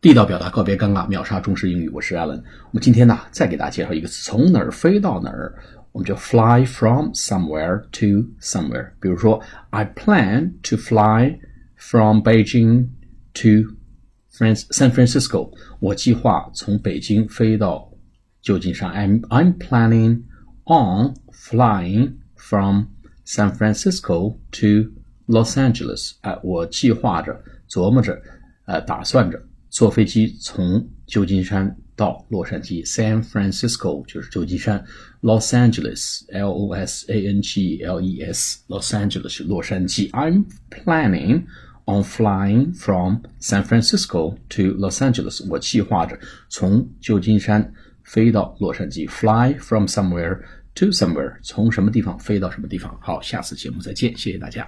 地道表达告别尴尬，秒杀中式英语。我是 Allen。我们今天呢，再给大家介绍一个词，从哪儿飞到哪儿，我们就 fly from somewhere to somewhere。比如说，I plan to fly from Beijing to San Francisco。我计划从北京飞到旧金山。I'm I'm planning on flying from San Francisco to Los Angeles。哎，我计划着、琢磨着、呃，打算着坐飞机从旧金山到洛杉矶。San Francisco 就是旧金山，Los Angeles，L O S A N G L E S，Los Angeles 是洛杉矶。I'm planning on flying from San Francisco to Los Angeles。我计划着从旧金山飞到洛杉矶。Fly from somewhere to somewhere，从什么地方飞到什么地方。好，下次节目再见，谢谢大家。